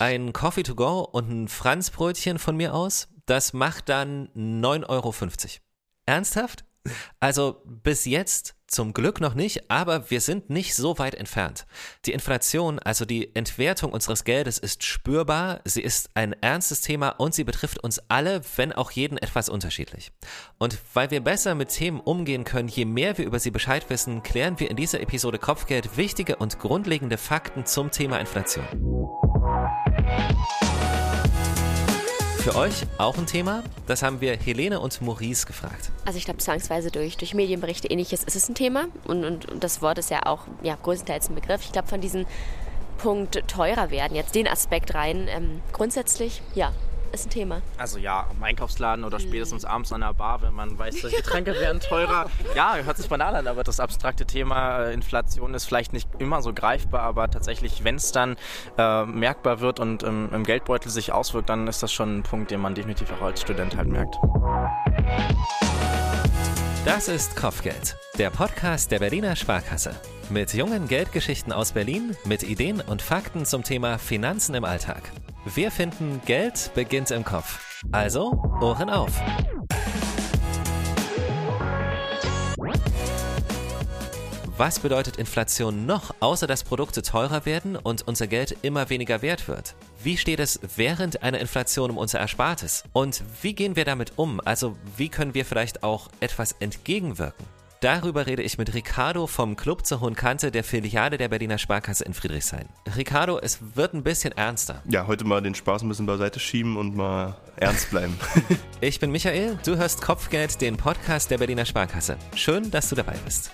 ein Coffee to go und ein Franzbrötchen von mir aus, das macht dann 9,50 Euro. Ernsthaft? Also bis jetzt zum Glück noch nicht, aber wir sind nicht so weit entfernt. Die Inflation, also die Entwertung unseres Geldes, ist spürbar, sie ist ein ernstes Thema und sie betrifft uns alle, wenn auch jeden etwas unterschiedlich. Und weil wir besser mit Themen umgehen können, je mehr wir über sie Bescheid wissen, klären wir in dieser Episode Kopfgeld wichtige und grundlegende Fakten zum Thema Inflation. Für euch auch ein Thema? Das haben wir Helene und Maurice gefragt. Also ich glaube, zwangsweise durch, durch Medienberichte ähnliches ist es ein Thema. Und, und, und das Wort ist ja auch ja, größtenteils ein Begriff. Ich glaube, von diesem Punkt teurer werden, jetzt den Aspekt rein, ähm, grundsätzlich, ja, ist ein Thema. Also ja, im Einkaufsladen oder spätestens abends an der Bar, wenn man weiß, die Getränke werden teurer. Ja, hört sich banal an, aber das abstrakte Thema äh, Inflation ist vielleicht nicht immer so greifbar, aber tatsächlich, wenn es dann äh, merkbar wird und ähm, im Geldbeutel sich auswirkt, dann ist das schon ein Punkt, den man definitiv auch als Student halt merkt. Das ist Kopfgeld, der Podcast der Berliner Sparkasse. Mit jungen Geldgeschichten aus Berlin, mit Ideen und Fakten zum Thema Finanzen im Alltag. Wir finden, Geld beginnt im Kopf. Also, Ohren auf. Was bedeutet Inflation noch, außer dass Produkte teurer werden und unser Geld immer weniger wert wird? Wie steht es während einer Inflation um unser Erspartes? Und wie gehen wir damit um? Also wie können wir vielleicht auch etwas entgegenwirken? Darüber rede ich mit Ricardo vom Club zur Hohen Kante der Filiale der Berliner Sparkasse in Friedrichshain. Ricardo, es wird ein bisschen ernster. Ja, heute mal den Spaß ein bisschen beiseite schieben und mal ernst bleiben. ich bin Michael, du hörst Kopfgeld, den Podcast der Berliner Sparkasse. Schön, dass du dabei bist.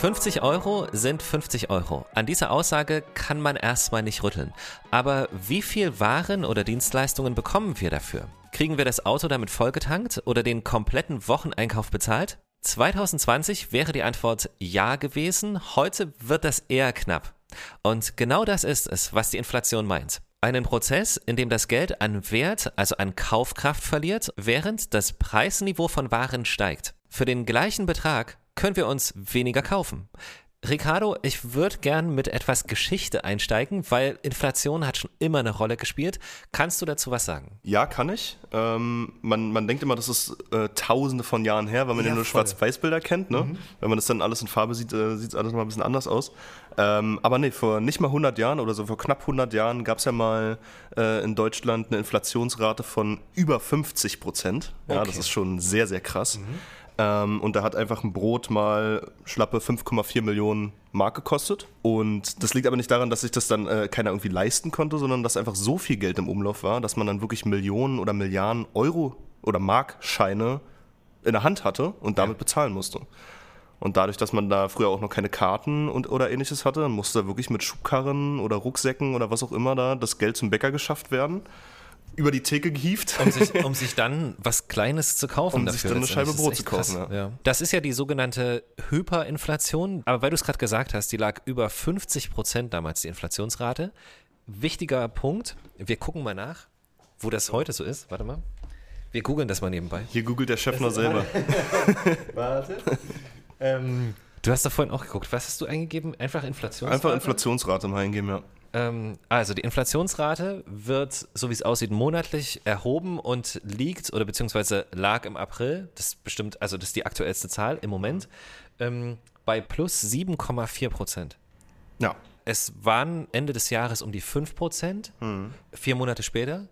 50 Euro sind 50 Euro. An dieser Aussage kann man erstmal nicht rütteln. Aber wie viel Waren oder Dienstleistungen bekommen wir dafür? Kriegen wir das Auto damit vollgetankt oder den kompletten Wocheneinkauf bezahlt? 2020 wäre die Antwort ja gewesen, heute wird das eher knapp. Und genau das ist es, was die Inflation meint. Einen Prozess, in dem das Geld an Wert, also an Kaufkraft verliert, während das Preisniveau von Waren steigt. Für den gleichen Betrag können wir uns weniger kaufen. Ricardo, ich würde gern mit etwas Geschichte einsteigen, weil Inflation hat schon immer eine Rolle gespielt. Kannst du dazu was sagen? Ja, kann ich. Ähm, man, man denkt immer, das ist äh, tausende von Jahren her, weil man ja, ja nur Schwarz-Weiß-Bilder kennt. Ne? Mhm. Wenn man das dann alles in Farbe sieht, äh, sieht es alles mal ein bisschen anders aus. Ähm, aber nee, vor nicht mal 100 Jahren oder so, vor knapp 100 Jahren gab es ja mal äh, in Deutschland eine Inflationsrate von über 50 Prozent. Ja, okay. das ist schon sehr, sehr krass. Mhm. Ähm, und da hat einfach ein Brot mal schlappe 5,4 Millionen Mark gekostet. Und das liegt aber nicht daran, dass sich das dann äh, keiner irgendwie leisten konnte, sondern dass einfach so viel Geld im Umlauf war, dass man dann wirklich Millionen oder Milliarden Euro oder Markscheine in der Hand hatte und damit ja. bezahlen musste. Und dadurch, dass man da früher auch noch keine Karten und oder ähnliches hatte, musste da wirklich mit Schubkarren oder Rucksäcken oder was auch immer da das Geld zum Bäcker geschafft werden über die Theke gehievt. Um sich, um sich dann was Kleines zu kaufen. Um dafür, sich dann eine Scheibe Brot zu kaufen. Ja. Ja. Das ist ja die sogenannte Hyperinflation. Aber weil du es gerade gesagt hast, die lag über 50 Prozent damals, die Inflationsrate. Wichtiger Punkt, wir gucken mal nach, wo das heute so ist. Warte mal. Wir googeln das mal nebenbei. Hier googelt der Chef noch selber. Warte. ähm, du hast da vorhin auch geguckt. Was hast du eingegeben? Einfach Inflationsrate? Einfach Inflationsrate mal eingeben, ja. Ähm, also die Inflationsrate wird, so wie es aussieht, monatlich erhoben und liegt oder beziehungsweise lag im April, das ist bestimmt, also das ist die aktuellste Zahl im Moment, ähm, bei plus 7,4 Prozent. Ja. Es waren Ende des Jahres um die 5 Prozent, mhm. vier Monate später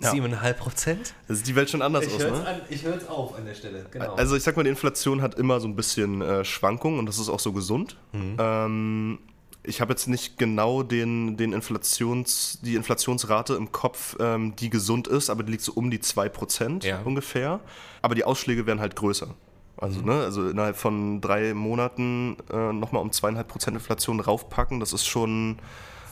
ja. 7,5 Prozent. Das sieht die Welt schon anders ich aus, ne? An, ich höre es auf an der Stelle, genau. Also ich sag mal, die Inflation hat immer so ein bisschen äh, Schwankungen und das ist auch so gesund. Mhm. Ähm, ich habe jetzt nicht genau den, den Inflations, die Inflationsrate im Kopf, ähm, die gesund ist, aber die liegt so um die 2% ja. ungefähr. Aber die Ausschläge werden halt größer. Also, mhm. ne, also innerhalb von drei Monaten äh, nochmal um zweieinhalb Prozent Inflation raufpacken, das ist schon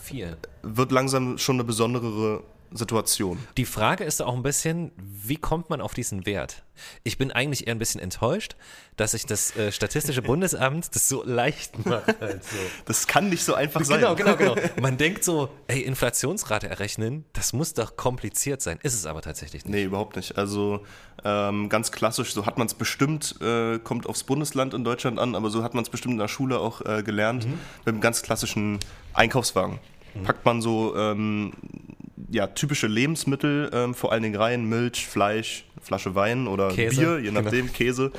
viel. Wird langsam schon eine besondere Situation. Die Frage ist auch ein bisschen, wie kommt man auf diesen Wert? Ich bin eigentlich eher ein bisschen enttäuscht, dass sich das äh, Statistische Bundesamt das so leicht macht. Halt so. Das kann nicht so einfach sein. Genau, genau, genau. Man denkt so, ey, Inflationsrate errechnen, das muss doch kompliziert sein. Ist es aber tatsächlich nicht. Nee, überhaupt nicht. Also ähm, ganz klassisch, so hat man es bestimmt, äh, kommt aufs Bundesland in Deutschland an, aber so hat man es bestimmt in der Schule auch äh, gelernt, mhm. mit einem ganz klassischen Einkaufswagen. Mhm. Packt man so ähm, ja, typische Lebensmittel, ähm, vor allen Dingen rein, Milch, Fleisch, Flasche Wein oder Käse, Bier, je nachdem, genau. Käse.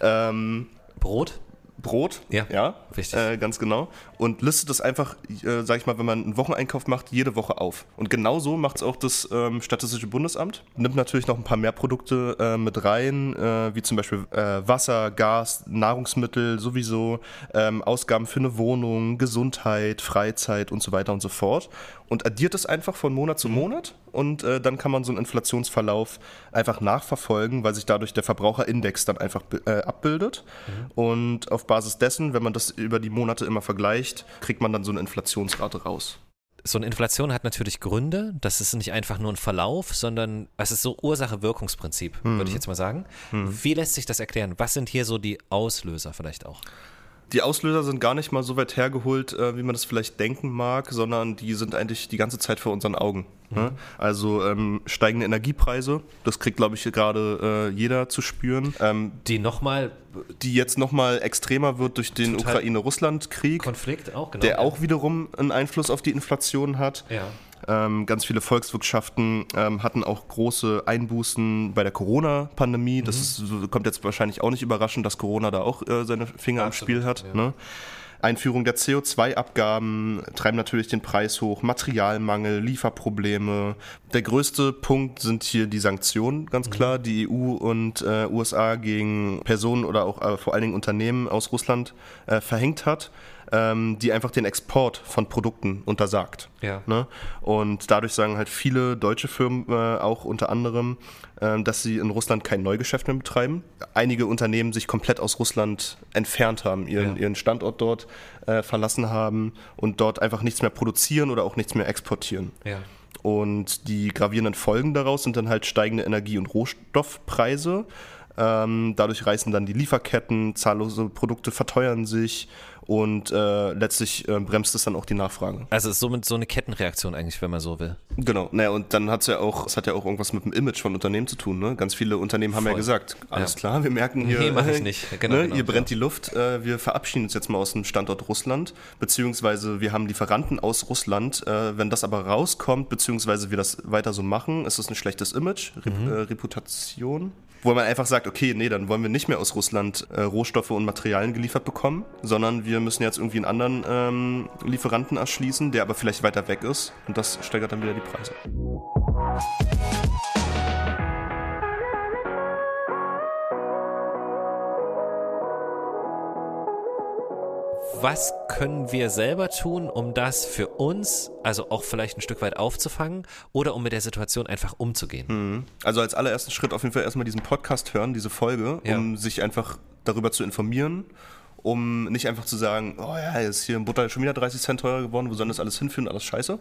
Ja. Ähm, Brot? Brot, ja, ja richtig. Äh, ganz genau. Und listet das einfach, äh, sag ich mal, wenn man einen Wocheneinkauf macht, jede Woche auf. Und genauso macht es auch das ähm, Statistische Bundesamt. Nimmt natürlich noch ein paar mehr Produkte äh, mit rein, äh, wie zum Beispiel äh, Wasser, Gas, Nahrungsmittel sowieso, ähm, Ausgaben für eine Wohnung, Gesundheit, Freizeit und so weiter und so fort und addiert es einfach von Monat zu. Monat und äh, dann kann man so einen Inflationsverlauf einfach nachverfolgen, weil sich dadurch der Verbraucherindex dann einfach äh, abbildet. Mhm. Und auf Basis dessen, wenn man das über die Monate immer vergleicht, kriegt man dann so eine Inflationsrate raus. So eine Inflation hat natürlich Gründe. Das ist nicht einfach nur ein Verlauf, sondern es ist so Ursache-Wirkungsprinzip, mhm. würde ich jetzt mal sagen. Mhm. Wie lässt sich das erklären? Was sind hier so die Auslöser vielleicht auch? Die Auslöser sind gar nicht mal so weit hergeholt, äh, wie man das vielleicht denken mag, sondern die sind eigentlich die ganze Zeit vor unseren Augen. Ne? Mhm. Also ähm, steigende Energiepreise, das kriegt, glaube ich, gerade äh, jeder zu spüren. Ähm, die nochmal. Die jetzt nochmal extremer wird durch den Ukraine-Russland-Krieg. Konflikt auch, genau. Der auch wiederum einen Einfluss auf die Inflation hat. Ja. Ähm, ganz viele Volkswirtschaften ähm, hatten auch große Einbußen bei der Corona-Pandemie. Mhm. Das ist, kommt jetzt wahrscheinlich auch nicht überraschend, dass Corona da auch äh, seine Finger Absolut, im Spiel hat. Ja. Ne? Einführung der CO2-Abgaben treiben natürlich den Preis hoch, Materialmangel, Lieferprobleme. Der größte Punkt sind hier die Sanktionen, ganz mhm. klar, die EU und äh, USA gegen Personen oder auch äh, vor allen Dingen Unternehmen aus Russland äh, verhängt hat ähm, die einfach den Export von Produkten untersagt. Ja. Ne? Und dadurch sagen halt viele deutsche Firmen äh, auch unter anderem, äh, dass sie in Russland kein Neugeschäft mehr betreiben. Einige Unternehmen sich komplett aus Russland entfernt haben, ihren, ja. ihren Standort dort äh, verlassen haben und dort einfach nichts mehr produzieren oder auch nichts mehr exportieren. Ja. Und die gravierenden Folgen daraus sind dann halt steigende Energie- und Rohstoffpreise. Ähm, dadurch reißen dann die Lieferketten, zahllose Produkte verteuern sich und äh, letztlich äh, bremst es dann auch die Nachfrage. Also es ist somit so eine Kettenreaktion eigentlich, wenn man so will. Genau, naja, und dann hat es ja auch, es hat ja auch irgendwas mit dem Image von Unternehmen zu tun. Ne? Ganz viele Unternehmen haben Voll. ja gesagt, alles ja. klar, wir merken hier, nee, mach ich nicht. Genau, ne, genau, ihr brennt ja. die Luft, äh, wir verabschieden uns jetzt mal aus dem Standort Russland, beziehungsweise wir haben Lieferanten aus Russland. Äh, wenn das aber rauskommt, beziehungsweise wir das weiter so machen, ist es ein schlechtes Image, Rep mhm. Äh, Reputation wo man einfach sagt, okay, nee, dann wollen wir nicht mehr aus Russland äh, Rohstoffe und Materialien geliefert bekommen, sondern wir müssen jetzt irgendwie einen anderen ähm, Lieferanten erschließen, der aber vielleicht weiter weg ist und das steigert dann wieder die Preise. Was können wir selber tun, um das für uns, also auch vielleicht ein Stück weit aufzufangen oder um mit der Situation einfach umzugehen? Mhm. Also als allerersten Schritt auf jeden Fall erstmal diesen Podcast hören, diese Folge, ja. um sich einfach darüber zu informieren um nicht einfach zu sagen, oh ja, ist hier in Butter schon wieder 30 Cent teurer geworden, wo soll das alles hinführen, alles scheiße,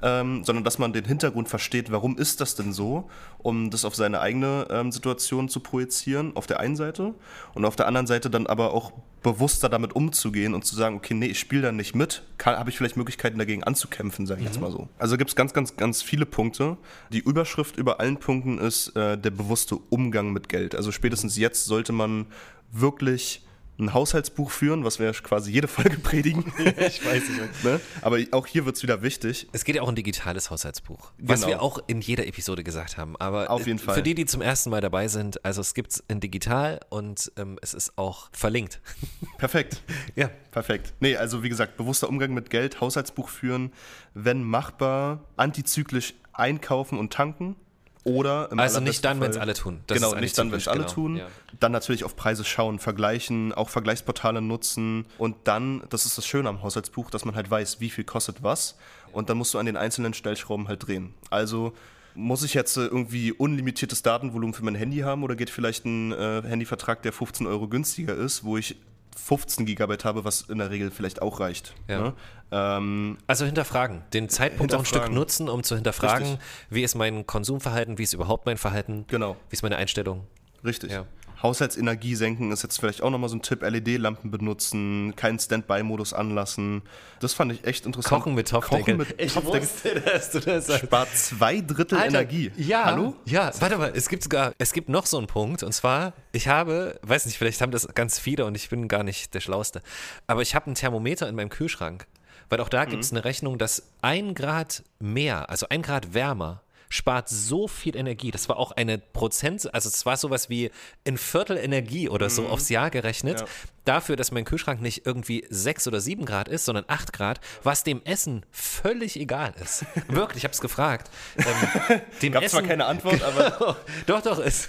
ähm, sondern dass man den Hintergrund versteht, warum ist das denn so, um das auf seine eigene ähm, Situation zu projizieren, auf der einen Seite und auf der anderen Seite dann aber auch bewusster damit umzugehen und zu sagen, okay, nee, ich spiele da nicht mit, habe ich vielleicht Möglichkeiten dagegen anzukämpfen, sage ich mhm. jetzt mal so. Also gibt es ganz, ganz, ganz viele Punkte. Die Überschrift über allen Punkten ist äh, der bewusste Umgang mit Geld. Also spätestens jetzt sollte man wirklich ein Haushaltsbuch führen, was wir quasi jede Folge predigen. ich weiß nicht. Ne? Aber auch hier wird es wieder wichtig. Es geht ja auch ein digitales Haushaltsbuch, was genau. wir auch in jeder Episode gesagt haben. Aber Auf jeden Fall. für die, die zum ersten Mal dabei sind, also es gibt es in digital und ähm, es ist auch verlinkt. Perfekt. ja. Perfekt. Nee, also wie gesagt, bewusster Umgang mit Geld, Haushaltsbuch führen, wenn machbar, antizyklisch einkaufen und tanken oder also nicht dann, wenn es alle tun. Das genau, nicht dann, wenn es alle genau. tun. Ja. Dann natürlich auf Preise schauen, vergleichen, auch Vergleichsportale nutzen und dann, das ist das Schöne am Haushaltsbuch, dass man halt weiß, wie viel kostet was und dann musst du an den einzelnen Stellschrauben halt drehen. Also muss ich jetzt äh, irgendwie unlimitiertes Datenvolumen für mein Handy haben oder geht vielleicht ein äh, Handyvertrag, der 15 Euro günstiger ist, wo ich 15 Gigabyte habe, was in der Regel vielleicht auch reicht. Ja. Ne? Ähm, Also hinterfragen, den Zeitpunkt auch ein Stück nutzen, um zu hinterfragen, Richtig. wie ist mein Konsumverhalten, wie ist überhaupt mein Verhalten, Genau. wie ist meine Einstellung. Richtig. Ja. Haushaltsenergie senken ist jetzt vielleicht auch nochmal so ein Tipp. LED-Lampen benutzen, keinen Standby-Modus anlassen. Das fand ich echt interessant. Kochen mit Topfdeckel. Kochen mit ich Topfdeckel. wusste, dass du das sagst. Spart zwei Drittel Alter, Energie. Ja, Hallo? Ja, warte mal, es gibt sogar, es gibt noch so einen Punkt und zwar, ich habe, weiß nicht, vielleicht haben das ganz viele und ich bin gar nicht der Schlauste, aber ich habe ein Thermometer in meinem Kühlschrank, weil auch da gibt es eine Rechnung, dass ein Grad mehr, also ein Grad wärmer, spart so viel Energie. Das war auch eine Prozent, also es war sowas wie ein Viertel Energie oder so aufs Jahr gerechnet. Ja. Dafür, dass mein Kühlschrank nicht irgendwie sechs oder sieben Grad ist, sondern acht Grad, was dem Essen völlig egal ist. Wirklich, ich habe es gefragt. Ähm, dem Gab zwar keine Antwort, aber doch, doch, es,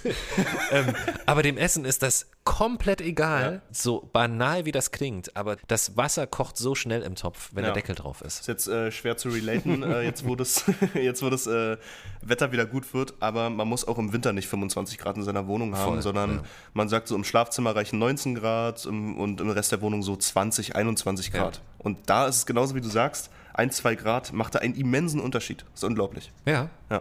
ähm, aber dem Essen ist das komplett egal, so banal wie das klingt, aber das Wasser kocht so schnell im Topf, wenn Ja. der Deckel drauf ist. ist jetzt äh, schwer zu relaten, äh, jetzt wo das, jetzt, wo das äh, Wetter wieder gut wird, aber man muss auch im Winter nicht 25 Grad in seiner Wohnung haben, Voll, sondern ja. man sagt so, im Schlafzimmer reichen 19 Grad im, und im Rest der Wohnung so 20, 21 Grad. Ja. Und da ist es genauso wie du sagst, ein, zwei Grad macht da einen immensen Unterschied. Das ist unglaublich. Ja. Ja.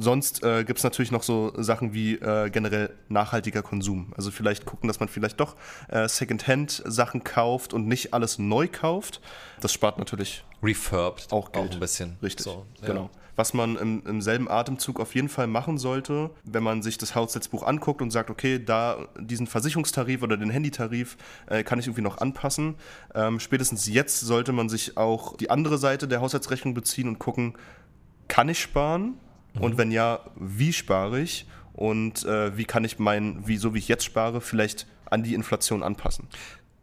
Sonst äh, gibt es natürlich noch so Sachen wie äh, generell nachhaltiger Konsum. Also vielleicht gucken, dass man vielleicht doch äh, Secondhand-Sachen kauft und nicht alles neu kauft. Das spart natürlich Refurbed auch Geld. ein bisschen. Richtig, So, ja. genau. Was man im, im selben Atemzug auf jeden Fall machen sollte, wenn man sich das Haushaltsbuch anguckt und sagt, okay, da diesen Versicherungstarif oder den Handytarif äh, kann ich irgendwie noch anpassen. Ähm, spätestens jetzt sollte man sich auch die andere Seite der Haushaltsrechnung beziehen und gucken, kann ich sparen? Und wenn ja, wie spare ich? Und äh, wie kann ich mein, wie so wie ich jetzt spare, vielleicht an die Inflation anpassen?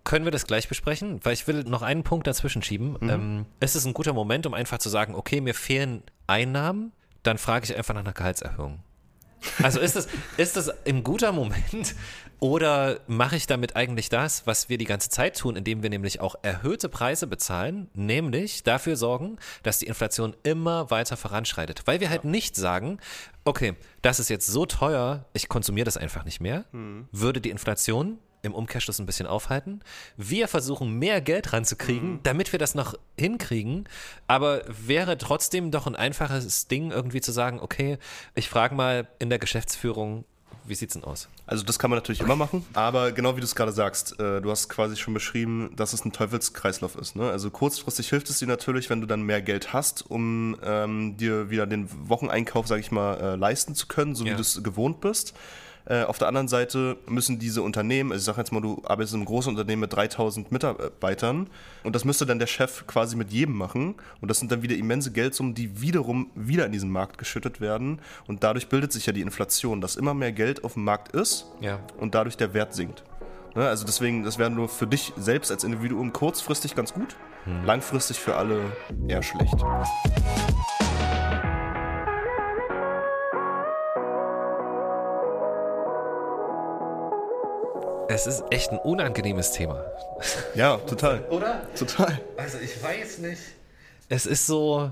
Können wir das gleich besprechen? Weil ich will noch einen Punkt dazwischen schieben. Mhm. Ähm, es ist ein guter Moment, um einfach zu sagen, okay, mir fehlen Einnahmen, dann frage ich einfach nach einer Gehaltserhöhung. Also ist das, ist das ein guter Moment oder mache ich damit eigentlich das, was wir die ganze Zeit tun, indem wir nämlich auch erhöhte Preise bezahlen, nämlich dafür sorgen, dass die Inflation immer weiter voranschreitet. Weil wir halt nicht sagen, okay, das ist jetzt so teuer, ich konsumiere das einfach nicht mehr, würde die Inflation im Umkehrschluss ein bisschen aufhalten. Wir versuchen mehr Geld ranzukriegen, damit wir das noch hinkriegen. Aber wäre trotzdem doch ein einfaches Ding, irgendwie zu sagen, okay, ich frage mal in der Geschäftsführung, wie sieht's denn aus? Also das kann man natürlich immer machen, aber genau wie du es gerade sagst, äh, du hast quasi schon beschrieben, dass es ein Teufelskreislauf ist. Ne? Also kurzfristig hilft es dir natürlich, wenn du dann mehr Geld hast, um ähm, dir wieder den Wocheneinkauf, sage ich mal, äh, leisten zu können, so Ja. wie du es gewohnt bist. Äh, auf der anderen Seite müssen diese Unternehmen, also ich sage jetzt mal, du arbeitest in einem großen Unternehmen mit 3000 Mitarbeitern und das müsste dann der Chef quasi mit jedem machen und das sind dann wieder immense Geldsummen, die wiederum wieder in diesen Markt geschüttet werden und dadurch bildet sich ja die Inflation, dass immer mehr Geld auf dem Markt ist Ja. und dadurch der Wert sinkt. Ne, also deswegen, das wäre nur für dich selbst als Individuum kurzfristig ganz gut, langfristig für alle eher schlecht. Es ist echt ein unangenehmes Thema. Ja, total. Oder? Total. Also ich weiß nicht. Es ist so,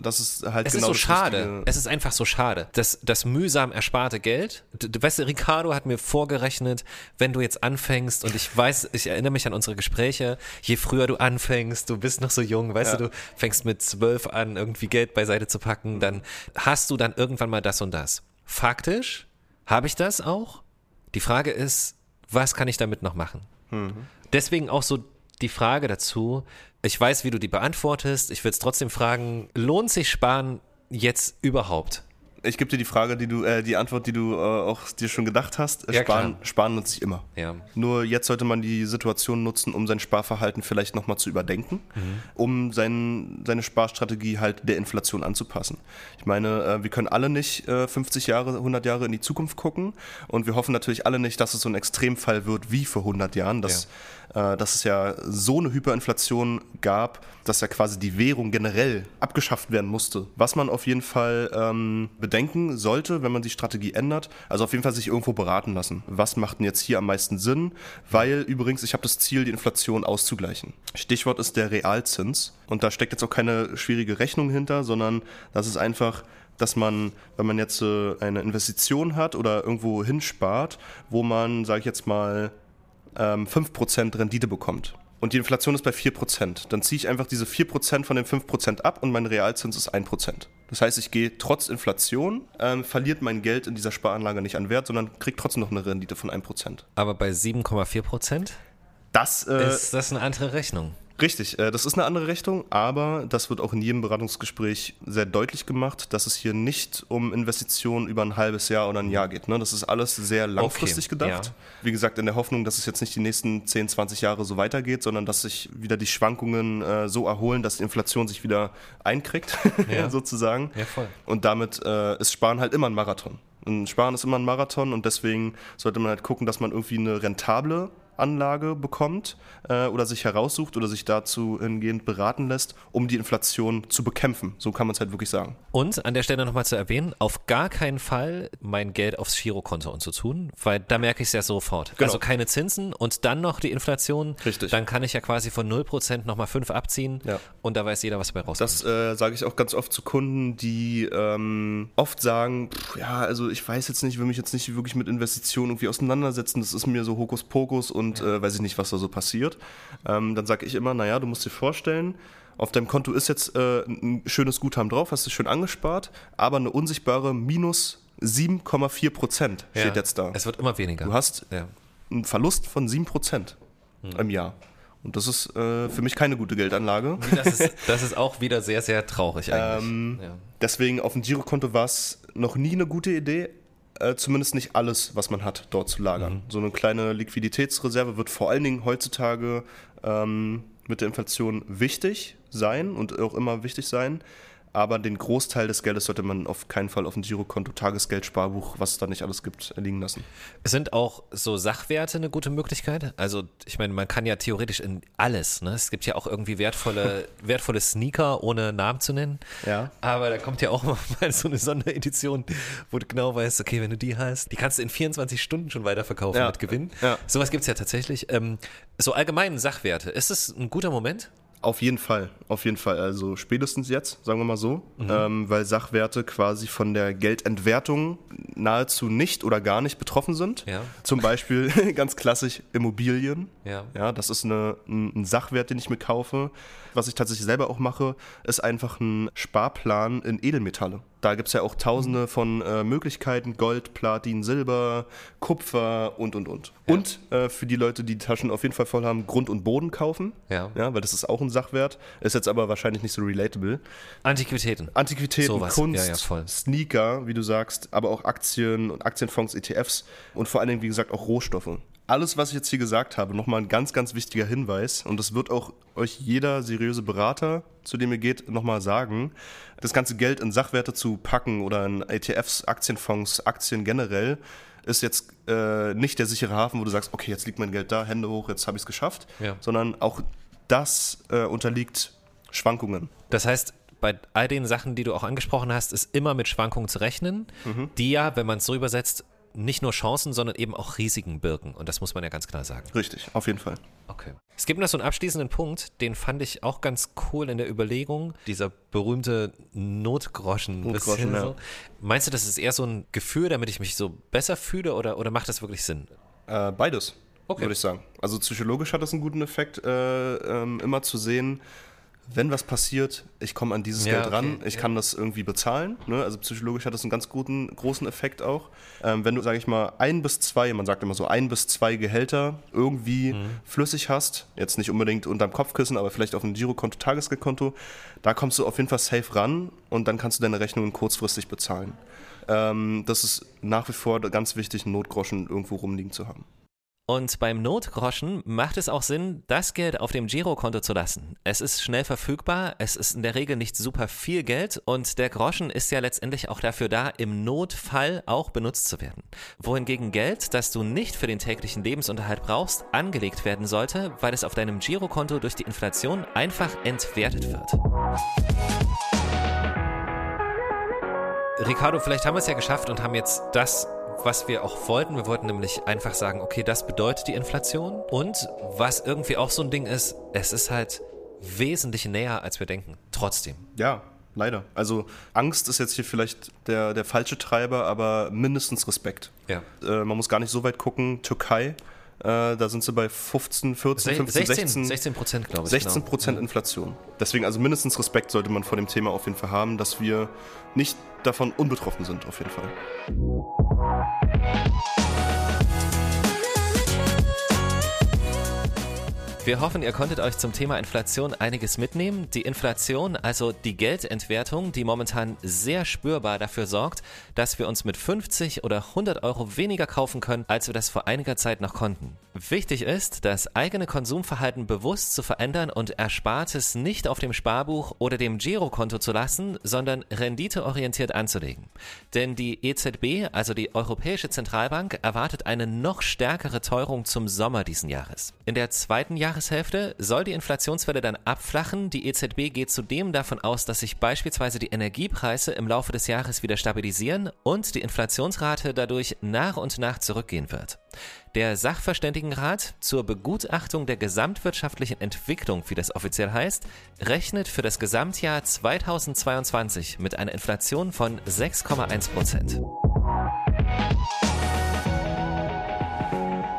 Das ist halt Es genau ist so schade. Es ist einfach so schade. Das, das mühsam ersparte Geld. Du, du weißt, Ricardo hat mir vorgerechnet, wenn du jetzt anfängst, und ich weiß, ich erinnere mich an unsere Gespräche, je früher du anfängst, du bist noch so jung, weißt Ja. du, du fängst mit zwölf an, irgendwie Geld beiseite zu packen, dann hast du dann irgendwann mal das und das. Faktisch habe ich das auch. Die Frage ist, was kann ich damit noch machen? Deswegen auch so die Frage dazu. Ich weiß, wie du die beantwortest. Ich will es trotzdem fragen, lohnt sich Sparen jetzt überhaupt? Ich gebe dir die Frage, die du, äh, die Antwort, die du äh, auch dir schon gedacht hast. Äh, Ja, sparen, sparen nutze ich immer. Ja. Nur jetzt sollte man die Situation nutzen, um sein Sparverhalten vielleicht nochmal zu überdenken, Mhm. um sein, seine Sparstrategie halt der Inflation anzupassen. Ich meine, äh, wir können alle nicht äh, 50 Jahre, 100 Jahre in die Zukunft gucken und wir hoffen natürlich alle nicht, dass es so ein Extremfall wird wie vor 100 Jahren, dass, äh, dass es ja so eine Hyperinflation gab, dass ja quasi die Währung generell abgeschafft werden musste. Was man auf jeden Fall ähm, bedenken sollte, wenn man die Strategie ändert, also auf jeden Fall sich irgendwo beraten lassen. Was macht denn jetzt hier am meisten Sinn? Weil übrigens, ich habe das Ziel, die Inflation auszugleichen. Stichwort ist der Realzins. Und da steckt jetzt auch keine schwierige Rechnung hinter, sondern das ist einfach dass man, wenn man jetzt äh, eine Investition hat oder irgendwo hinspart, wo man, sage ich jetzt mal, ähm, 5% Rendite bekommt und die Inflation ist bei 4%, dann ziehe ich einfach diese 4% von den 5% ab und mein Realzins ist 1%. Das heißt, ich gehe trotz Inflation, ähm, verliert mein Geld in dieser Sparanlage nicht an Wert, sondern kriege trotzdem noch eine Rendite von 1%. Aber bei 7,4%? Das äh, ist das eine andere Rechnung. Richtig, äh, das ist eine andere Richtung, aber das wird auch in jedem Beratungsgespräch sehr deutlich gemacht, dass es hier nicht um Investitionen über ein halbes Jahr oder ein Jahr geht. Ne? Das ist alles sehr langfristig okay, gedacht. Ja. Wie gesagt, in der Hoffnung, dass es jetzt nicht die nächsten 10, 20 Jahre so weitergeht, sondern dass sich wieder die Schwankungen äh, so erholen, dass die Inflation sich wieder einkriegt, ja. sozusagen. Ja, voll. Und damit äh, ist Sparen halt immer ein Marathon. Sparen ist immer ein Marathon und deswegen sollte man halt gucken, dass man irgendwie eine rentable Anlage bekommt äh, oder sich heraussucht oder sich dazu hingehend beraten lässt, um die Inflation zu bekämpfen. So kann man es halt wirklich sagen. Und an der Stelle nochmal zu erwähnen, auf gar keinen Fall mein Geld aufs Girokonto und zu tun, weil da merke ich es ja sofort. Genau. Also keine Zinsen und dann noch die Inflation. Richtig. Dann kann ich ja quasi von 0% nochmal 5 abziehen ja. und da weiß jeder, was dabei rauskommt. Das äh, sage ich auch ganz oft zu Kunden, die ähm, oft sagen, pff, ja, also ich weiß jetzt nicht, will mich jetzt nicht wirklich mit Investitionen irgendwie auseinandersetzen, das ist mir so Hokuspokus und und äh, weiß ich nicht, was da so passiert. Ähm, dann sage ich immer, naja, du musst dir vorstellen, auf deinem Konto ist jetzt äh, ein schönes Guthaben drauf, hast du schön angespart, aber eine unsichtbare minus 7,4 Prozent steht ja, jetzt da. Es wird immer weniger. Du hast ja. einen Verlust von 7 Prozent hm. im Jahr. Und das ist äh, für mich keine gute Geldanlage. Das ist, das ist auch wieder sehr, sehr traurig eigentlich. Ähm, ja. Deswegen auf dem Girokonto war es noch nie eine gute Idee, äh, zumindest nicht alles, was man hat, dort zu lagern. Mhm. So eine kleine Liquiditätsreserve wird vor allen Dingen heutzutage ähm, mit der Inflation wichtig sein und auch immer wichtig sein aber den Großteil des Geldes sollte man auf keinen Fall auf ein Girokonto, Tagesgeld, Sparbuch, was es da nicht alles gibt, liegen lassen. Sind auch so Sachwerte eine gute Möglichkeit? Also ich meine, man kann ja theoretisch in alles, ne? Es gibt ja auch irgendwie wertvolle, wertvolle Sneaker, ohne Namen zu nennen. Ja. Aber da kommt ja auch mal so eine Sonderedition, wo du genau weißt, okay, wenn du die hast, die kannst du in 24 Stunden schon weiterverkaufen ja. mit Gewinn. Ja. Sowas gibt es ja tatsächlich. Ähm, so allgemeine Sachwerte, ist das ein guter Moment? Auf jeden Fall, auf jeden Fall. Also spätestens jetzt, sagen wir mal so, mhm. ähm, weil Sachwerte quasi von der Geldentwertung nahezu nicht oder gar nicht betroffen sind. Ja. Zum Beispiel ganz klassisch Immobilien. Ja. ja das ist eine, ein Sachwert, den ich mir kaufe. Was ich tatsächlich selber auch mache, ist einfach ein Sparplan in Edelmetalle. Da gibt es ja auch tausende von äh, Möglichkeiten: Gold, Platin, Silber, Kupfer und und und. Ja. Und äh, für die Leute, die die Taschen auf jeden Fall voll haben, Grund und Boden kaufen. Ja. ja. Weil das ist auch ein Sachwert. Ist jetzt aber wahrscheinlich nicht so relatable. Antiquitäten. Antiquitäten, Sowas. Kunst, ja, Sneaker, wie du sagst, aber auch Aktien und Aktienfonds, ETFs und vor allen Dingen, wie gesagt, auch Rohstoffe alles, was ich jetzt hier gesagt habe, nochmal ein ganz, ganz wichtiger Hinweis. Und das wird auch euch jeder seriöse Berater, zu dem ihr geht, nochmal sagen. Das ganze Geld in Sachwerte zu packen oder in ETFs, Aktienfonds, Aktien generell, ist jetzt äh, nicht der sichere Hafen, wo du sagst, okay, jetzt liegt mein Geld da, Hände hoch, jetzt habe ich es geschafft. Ja. Sondern auch das äh, unterliegt Schwankungen. Das heißt, bei all den Sachen, die du auch angesprochen hast, ist immer mit Schwankungen zu rechnen, mhm. die ja, wenn man es so übersetzt, nicht nur Chancen, sondern eben auch Risiken birken. Und das muss man ja ganz klar sagen. Richtig, auf jeden Fall. Okay. Es gibt noch so einen abschließenden Punkt, den fand ich auch ganz cool in der Überlegung. Dieser berühmte Notgroschen. Notgroschen ja. so. Meinst du, das ist eher so ein Gefühl, damit ich mich so besser fühle oder, oder macht das wirklich Sinn? Äh, beides, okay. würde ich sagen. Also psychologisch hat das einen guten Effekt, äh, ähm, immer zu sehen, wenn was passiert, ich komme an dieses ja, Geld ran, okay, ich ja. kann das irgendwie bezahlen. Ne? Also psychologisch hat das einen ganz guten, großen Effekt auch. Ähm, wenn du, sage ich mal, ein bis zwei, man sagt immer so, ein bis zwei Gehälter irgendwie mhm. flüssig hast, jetzt nicht unbedingt unterm Kopfkissen, aber vielleicht auf einem Girokonto, Tagesgeldkonto, da kommst du auf jeden Fall safe ran und dann kannst du deine Rechnungen kurzfristig bezahlen. Ähm, das ist nach wie vor ganz wichtig, einen Notgroschen irgendwo rumliegen zu haben. Und beim Notgroschen macht es auch Sinn, das Geld auf dem Girokonto zu lassen. Es ist schnell verfügbar, es ist in der Regel nicht super viel Geld und der Groschen ist ja letztendlich auch dafür da, im Notfall auch benutzt zu werden. Wohingegen Geld, das du nicht für den täglichen Lebensunterhalt brauchst, angelegt werden sollte, weil es auf deinem Girokonto durch die Inflation einfach entwertet wird. Ricardo, vielleicht haben wir es ja geschafft und haben jetzt das was wir auch wollten. Wir wollten nämlich einfach sagen, okay, das bedeutet die Inflation. Und was irgendwie auch so ein Ding ist, es ist halt wesentlich näher, als wir denken. Trotzdem. Ja, leider. Also Angst ist jetzt hier vielleicht der, der falsche Treiber, aber mindestens Respekt. Ja. Äh, man muss gar nicht so weit gucken. Türkei Äh, da sind sie bei 15, 14, 15, 16, 16 Prozent, glaube ich. 16 Prozent genau. Inflation. Deswegen, also mindestens Respekt sollte man vor dem Thema auf jeden Fall haben, dass wir nicht davon unbetroffen sind, auf jeden Fall. you Wir hoffen, ihr konntet euch zum Thema Inflation einiges mitnehmen. Die Inflation, also die Geldentwertung, die momentan sehr spürbar dafür sorgt, dass wir uns mit 50 oder 100 Euro weniger kaufen können, als wir das vor einiger Zeit noch konnten. Wichtig ist, das eigene Konsumverhalten bewusst zu verändern und Erspartes nicht auf dem Sparbuch oder dem Girokonto zu lassen, sondern renditeorientiert anzulegen. Denn die EZB, also die Europäische Zentralbank, erwartet eine noch stärkere Teuerung zum Sommer diesen Jahres. In der zweiten Jahreszeit Jahreshälfte soll die Inflationswelle dann abflachen. Die EZB geht zudem davon aus, dass sich beispielsweise die Energiepreise im Laufe des Jahres wieder stabilisieren und die Inflationsrate dadurch nach und nach zurückgehen wird. Der Sachverständigenrat zur Begutachtung der gesamtwirtschaftlichen Entwicklung, wie das offiziell heißt, rechnet für das Gesamtjahr 2022 mit einer Inflation von 6,1 Prozent.